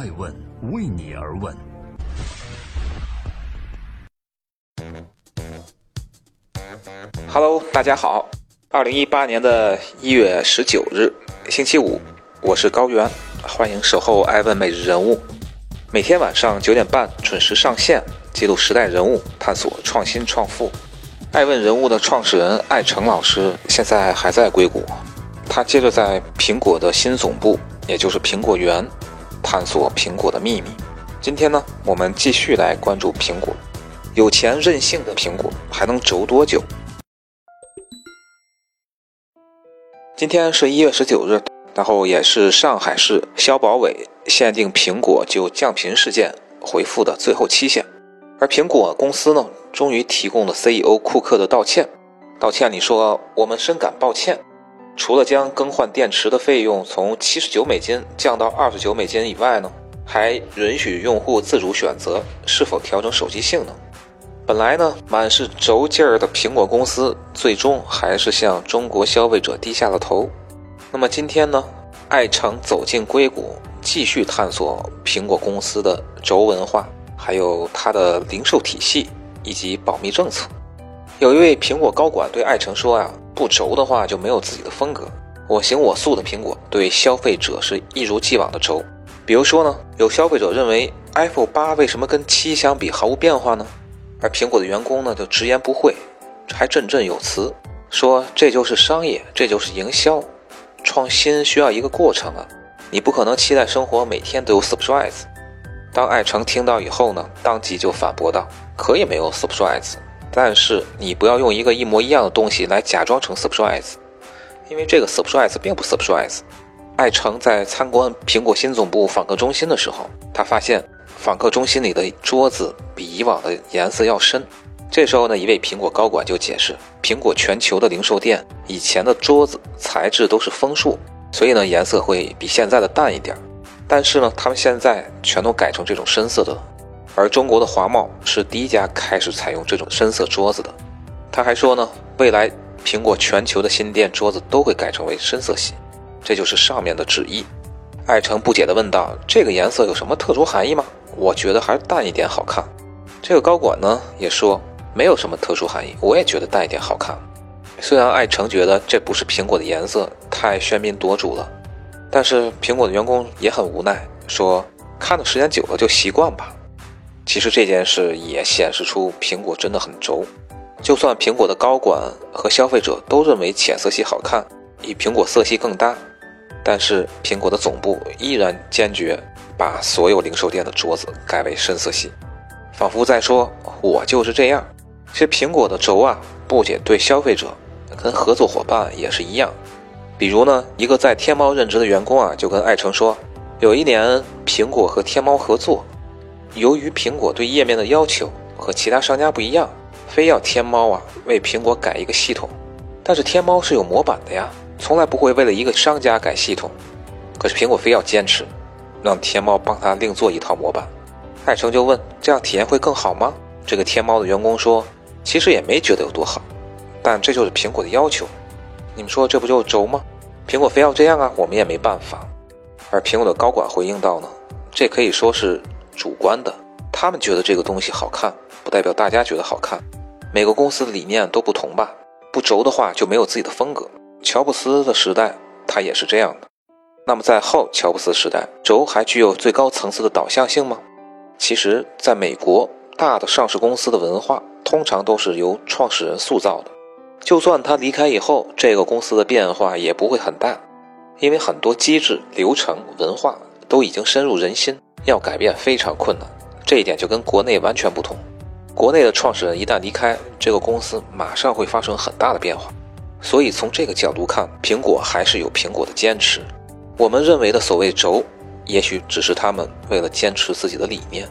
爱问为你而问。Hello，大家好。二零一八年的一月十九日，星期五，我是高原，欢迎守候爱问每日人物。每天晚上九点半准时上线，记录时代人物，探索创新创富。爱问人物的创始人艾诚老师现在还在硅谷，他接着在苹果的新总部，也就是苹果园，探索苹果的秘密。今天呢，我们继续来关注苹果。有钱任性的苹果还能轴多久？今天是一月十九日，然后也是上海市消保委限定苹果就降频事件回复的最后期限，而苹果公司呢，终于提供了 CEO 库克的道歉。道歉里说：“我们深感抱歉，除了将更换电池的费用从七十九美金降到二十九美金以外呢，还允许用户自主选择是否调整手机性能。”本来呢，满是轴劲儿的苹果公司，最终还是向中国消费者低下了头。那么今天呢，爱成走进硅谷，继续探索苹果公司的轴文化，还有它的零售体系以及保密政策。有一位苹果高管对爱成说：“啊，不轴的话就没有自己的风格。我行我素的苹果对消费者是一如既往的轴。比如说呢，有消费者认为 iPhone 八为什么跟七相比毫无变化呢？”而苹果的员工呢，就直言不讳，还振振有词，说这就是商业，这就是营销，创新需要一个过程啊，你不可能期待生活每天都有 surprise。当爱诚听到以后呢，当即就反驳道：“可以没有 surprise，但是你不要用一个一模一样的东西来假装成 surprise，因为这个 surprise 并不 surprise。”爱诚在参观苹果新总部访客中心的时候，他发现。访客中心里的桌子比以往的颜色要深。这时候呢，一位苹果高管就解释，苹果全球的零售店以前的桌子材质都是枫树，所以呢颜色会比现在的淡一点。但是呢，他们现在全都改成这种深色的。而中国的华茂是第一家开始采用这种深色桌子的。他还说呢，未来苹果全球的新店桌子都会改成为深色系，这就是上面的旨意。艾诚不解地问道：“这个颜色有什么特殊含义吗？”我觉得还是淡一点好看。这个高管呢也说没有什么特殊含义，我也觉得淡一点好看。虽然艾诚觉得这不是苹果的颜色太喧宾夺主了，但是苹果的员工也很无奈，说看的时间久了就习惯吧。其实这件事也显示出苹果真的很轴。就算苹果的高管和消费者都认为浅色系好看，与苹果色系更搭，但是苹果的总部依然坚决。把所有零售店的桌子改为深色系，仿佛在说“我就是这样”。其实苹果的轴啊，不仅对消费者，跟合作伙伴也是一样。比如呢，一个在天猫任职的员工啊，就跟艾诚说，有一年苹果和天猫合作，由于苹果对页面的要求和其他商家不一样，非要天猫啊为苹果改一个系统。但是天猫是有模板的呀，从来不会为了一个商家改系统。可是苹果非要坚持。让天猫帮他另做一套模板，艾诚就问：“这样体验会更好吗？”这个天猫的员工说：“其实也没觉得有多好，但这就是苹果的要求。你们说这不就是轴吗？苹果非要这样啊，我们也没办法。”而苹果的高管回应道：“呢，这可以说是主观的，他们觉得这个东西好看，不代表大家觉得好看。每个公司的理念都不同吧？不轴的话就没有自己的风格。乔布斯的时代，他也是这样的。”那么在后乔布斯时代，轴还具有最高层次的导向性吗？其实，在美国，大的上市公司的文化通常都是由创始人塑造的。就算他离开以后，这个公司的变化也不会很大，因为很多机制、流程、文化都已经深入人心，要改变非常困难。这一点就跟国内完全不同。国内的创始人一旦离开，这个公司马上会发生很大的变化。所以从这个角度看，苹果还是有苹果的坚持。我们认为的所谓轴，也许只是他们为了坚持自己的理念。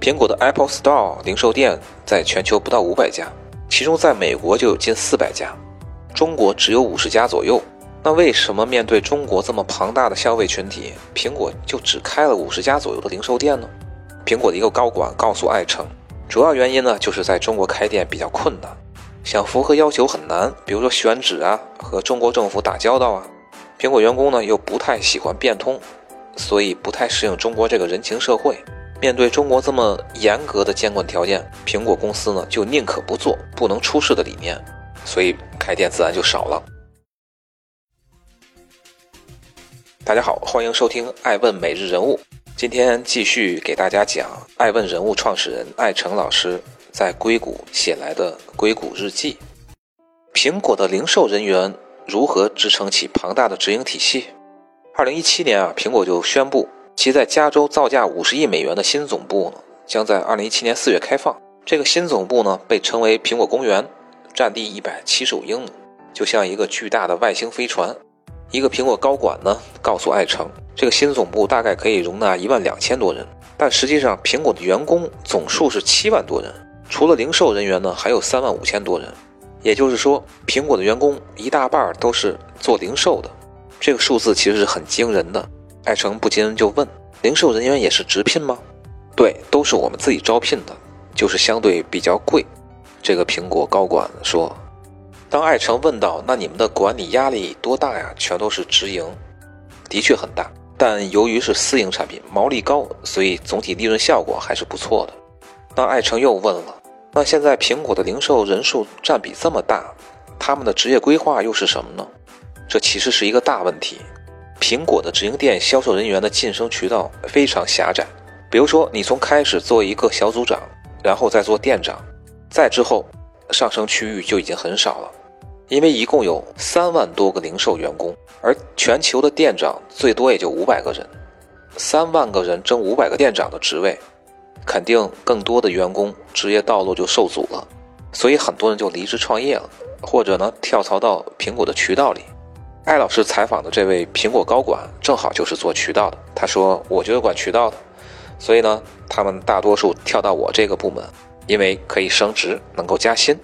苹果的 Apple Store 零售店在全球不到五百家，其中在美国就有近四百家，中国只有五十家左右。那为什么面对中国这么庞大的消费群体，苹果就只开了五十家左右的零售店呢？苹果的一个高管告诉爱诚，主要原因呢就是在中国开店比较困难，想符合要求很难，比如说选址啊，和中国政府打交道啊。苹果员工呢又不太喜欢变通，所以不太适应中国这个人情社会。面对中国这么严格的监管条件，苹果公司呢就宁可不做不能出事的理念，所以开店自然就少了。大家好，欢迎收听《爱问每日人物》。今天继续给大家讲爱问人物创始人艾诚老师在硅谷写来的硅谷日记。苹果的零售人员如何支撑起庞大的直营体系？二零一七年啊，苹果就宣布其在加州造价五十亿美元的新总部呢，将在二零一七年四月开放。这个新总部呢，被称为苹果公园，占地一百七十五英亩，就像一个巨大的外星飞船。一个苹果高管呢，告诉艾诚。这个新总部大概可以容纳一万两千多人，但实际上苹果的员工总数是七万多人，除了零售人员呢，还有三万五千多人。也就是说，苹果的员工一大半都是做零售的。这个数字其实是很惊人的。艾诚不禁就问：零售人员也是直聘吗？对，都是我们自己招聘的，就是相对比较贵。这个苹果高管说。当艾诚问到：“那你们的管理压力多大呀？”全都是直营，的确很大。但由于是私营产品，毛利高，所以总体利润效果还是不错的。那艾诚又问了：“那现在苹果的零售人数占比这么大，他们的职业规划又是什么呢？”这其实是一个大问题。苹果的直营店销售人员的晋升渠道非常狭窄。比如说，你从开始做一个小组长，然后再做店长，再之后上升区域就已经很少了。因为一共有三万多个零售员工，而全球的店长最多也就五百个人，三万个人争五百个店长的职位，肯定更多的员工职业道路就受阻了，所以很多人就离职创业了，或者呢跳槽到苹果的渠道里。艾老师采访的这位苹果高管正好就是做渠道的，他说：“我就是管渠道的，所以呢，他们大多数跳到我这个部门，因为可以升职，能够加薪。”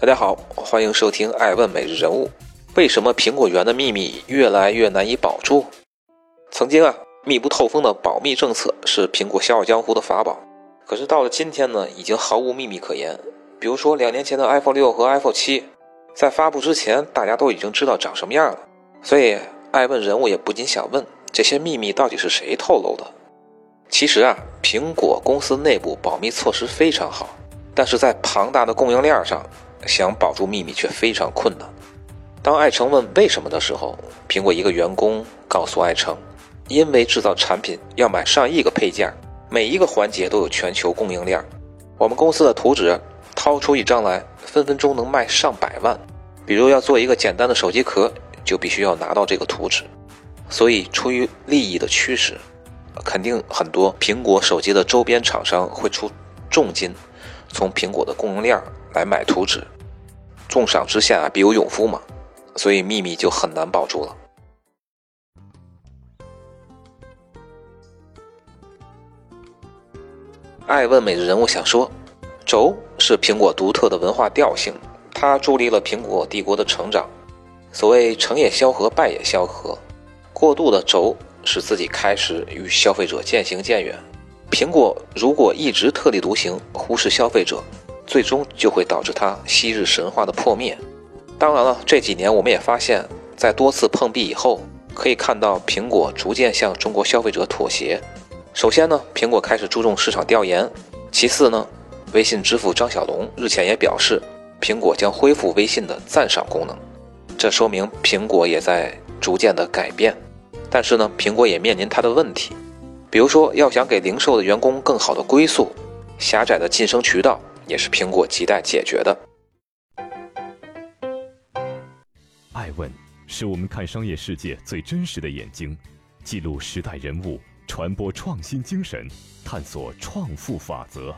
大家好，欢迎收听《爱问每日人物》。为什么苹果园的秘密越来越难以保住？曾经啊，密不透风的保密政策是苹果笑傲江湖的法宝。可是到了今天呢，已经毫无秘密可言。比如说两年前的 iPhone 六和 iPhone 七，在发布之前，大家都已经知道长什么样了。所以，爱问人物也不禁想问：这些秘密到底是谁透露的？其实啊，苹果公司内部保密措施非常好，但是在庞大的供应链上。想保住秘密却非常困难。当艾诚问为什么的时候，苹果一个员工告诉艾诚：“因为制造产品要买上亿个配件，每一个环节都有全球供应链。我们公司的图纸掏出一张来，分分钟能卖上百万。比如要做一个简单的手机壳，就必须要拿到这个图纸。所以出于利益的驱使，肯定很多苹果手机的周边厂商会出重金，从苹果的供应链。”来买图纸，重赏之下必有勇夫嘛，所以秘密就很难保住了。爱问美的人物想说，轴是苹果独特的文化调性，它助力了苹果帝国的成长。所谓成也萧何，败也萧何，过度的轴使自己开始与消费者渐行渐远。苹果如果一直特立独行，忽视消费者。最终就会导致它昔日神话的破灭。当然了，这几年我们也发现，在多次碰壁以后，可以看到苹果逐渐向中国消费者妥协。首先呢，苹果开始注重市场调研；其次呢，微信支付张小龙日前也表示，苹果将恢复微信的赞赏功能。这说明苹果也在逐渐的改变。但是呢，苹果也面临它的问题，比如说要想给零售的员工更好的归宿，狭窄的晋升渠道。也是苹果亟待解决的。爱问是我们看商业世界最真实的眼睛，记录时代人物，传播创新精神，探索创富法则。